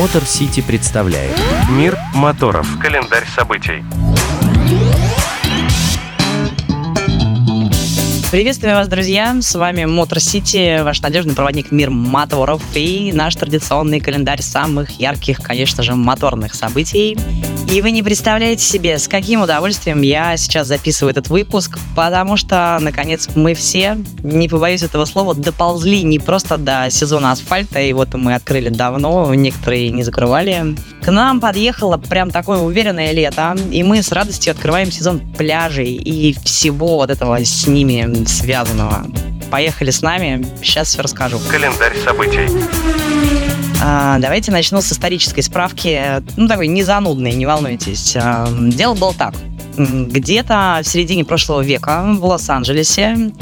Мотор Сити представляет Мир моторов. Календарь событий. Приветствую вас, друзья! С вами Мотор Сити, ваш надежный проводник мир моторов и наш традиционный календарь самых ярких, конечно же, моторных событий. И вы не представляете себе, с каким удовольствием я сейчас записываю этот выпуск, потому что, наконец, мы все, не побоюсь этого слова, доползли не просто до сезона асфальта, и вот мы открыли давно, некоторые не закрывали. К нам подъехало прям такое уверенное лето, и мы с радостью открываем сезон пляжей и всего вот этого с ними связанного. Поехали с нами, сейчас все расскажу. Календарь событий. А, давайте начну с исторической справки. Ну, такой незанудный, не волнуйтесь. А, дело было так. Где-то в середине прошлого века в Лос-Анджелесе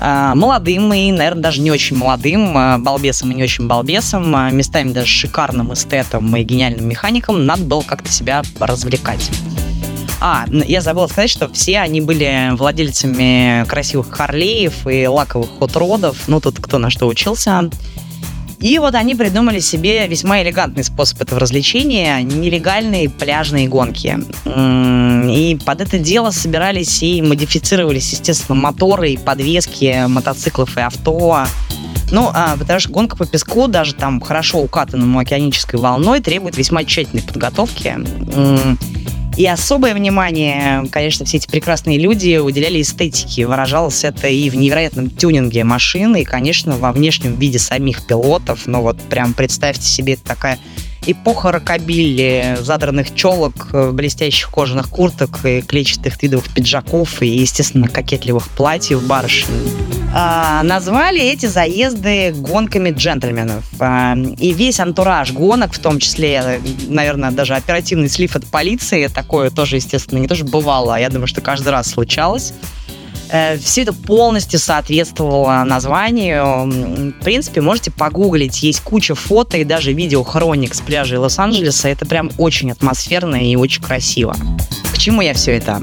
а, молодым и, наверное, даже не очень молодым, балбесом и не очень балбесом, местами даже шикарным эстетом и гениальным механиком надо было как-то себя развлекать. А, я забыла сказать, что все они были владельцами красивых Харлеев и лаковых хот-родов. Ну, тут кто на что учился. И вот они придумали себе весьма элегантный способ этого развлечения – нелегальные пляжные гонки. И под это дело собирались и модифицировались, естественно, моторы и подвески мотоциклов и авто. Ну, а, потому что гонка по песку, даже там хорошо укатанному океанической волной, требует весьма тщательной подготовки. И особое внимание, конечно, все эти прекрасные люди уделяли эстетике. Выражалось это и в невероятном тюнинге машины, и, конечно, во внешнем виде самих пилотов. Но вот прям представьте себе такая эпоха рокобилли, задранных челок, блестящих кожаных курток и клетчатых твидовых пиджаков и, естественно, кокетливых платьев барышень а, назвали эти заезды гонками джентльменов. А, и весь антураж гонок, в том числе, наверное, даже оперативный слив от полиции, такое тоже, естественно, не тоже бывало, а я думаю, что каждый раз случалось. Э, Все это полностью соответствовало названию. В принципе, можете погуглить. Есть куча фото и даже видео хроник с пляжей Лос-Анджелеса. Это прям очень атмосферно и очень красиво. К чему я все это?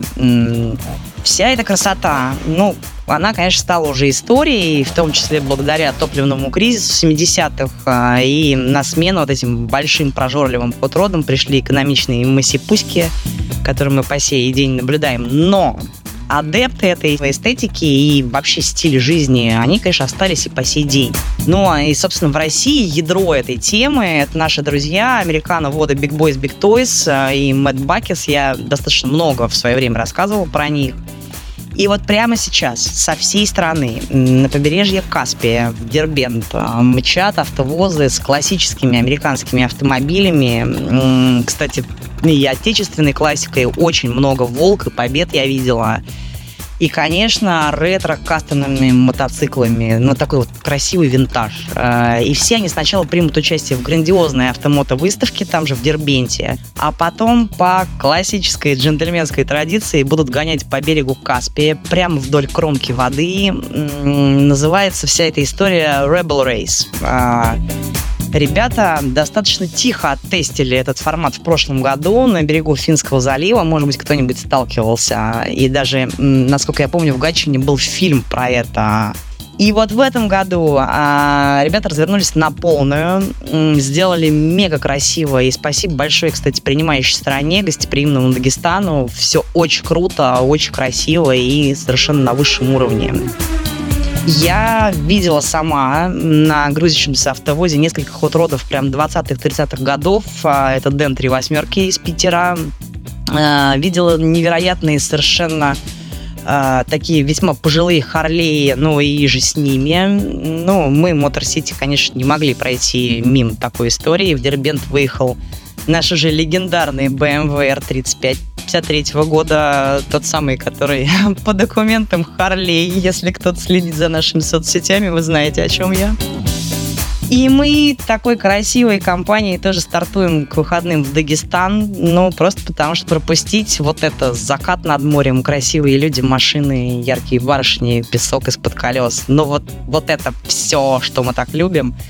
Вся эта красота, ну, она, конечно, стала уже историей, в том числе благодаря топливному кризису 70-х, а, и на смену вот этим большим прожорливым подродам пришли экономичные масипуськи, которые мы по сей день наблюдаем. Но адепты этой эстетики и вообще стиля жизни, они, конечно, остались и по сей день. Ну, а и, собственно, в России ядро этой темы — это наши друзья, американо-воды Big Boys, Big Toys а, и Мэтт Бакис. Я достаточно много в свое время рассказывал про них. И вот прямо сейчас со всей страны на побережье Каспия, в Дербент, мчат автовозы с классическими американскими автомобилями. Кстати, и отечественной классикой очень много «Волк» и «Побед» я видела. И, конечно, ретро-кастомными мотоциклами, ну, такой вот красивый винтаж. Э, и все они сначала примут участие в грандиозной автомото-выставке, там же в Дербенте, а потом по классической джентльменской традиции будут гонять по берегу Каспия, прямо вдоль кромки воды. Называется вся эта история Rebel Race. Ребята достаточно тихо оттестили этот формат в прошлом году на берегу Финского залива. Может быть, кто-нибудь сталкивался. И даже, насколько я помню, в Гатчине был фильм про это. И вот в этом году а, ребята развернулись на полную, сделали мега красиво. И спасибо большое, кстати, принимающей стране, гостеприимному Дагестану. Все очень круто, очень красиво и совершенно на высшем уровне. Я видела сама на грузящемся автовозе несколько хот-родов прям 20-30-х годов. А, это Дэн 3 восьмерки из Питера. А, видела невероятные совершенно Uh, такие весьма пожилые Харлеи, ну и же с ними. Ну, мы, Мотор Сити, конечно, не могли пройти мимо такой истории. В Дербент выехал наш уже легендарный BMW R35 53 года, тот самый, который по документам Харлей. Если кто-то следит за нашими соцсетями, вы знаете, о чем я. И мы такой красивой компанией тоже стартуем к выходным в Дагестан, ну, просто потому что пропустить вот это закат над морем, красивые люди, машины, яркие барышни, песок из-под колес. Ну, вот, вот это все, что мы так любим –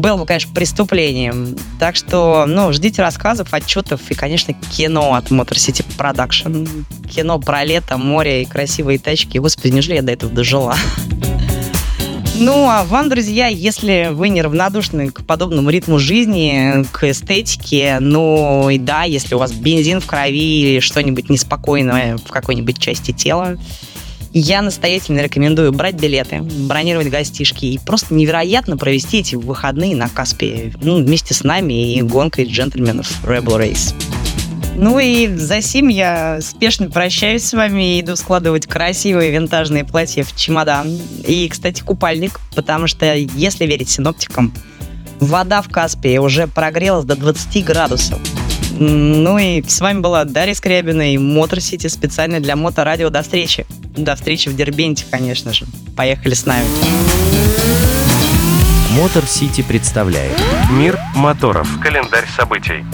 было бы, конечно, преступлением. Так что, ну, ждите рассказов, отчетов и, конечно, кино от Motor City Production. Кино про лето, море и красивые тачки. Господи, неужели я до этого дожила? Ну, а вам, друзья, если вы неравнодушны к подобному ритму жизни, к эстетике, ну и да, если у вас бензин в крови или что-нибудь неспокойное в какой-нибудь части тела, я настоятельно рекомендую брать билеты, бронировать гостишки и просто невероятно провести эти выходные на Каспе ну, вместе с нами и гонкой джентльменов Rebel Race. Ну и за сим я спешно прощаюсь с вами и иду складывать красивые винтажные платья в чемодан. И, кстати, купальник, потому что, если верить синоптикам, вода в Каспии уже прогрелась до 20 градусов. Ну и с вами была Дарья Скрябина и Мотор Сити специально для Моторадио. До встречи. До встречи в Дербенте, конечно же. Поехали с нами. Мотор Сити представляет Мир моторов. Календарь событий.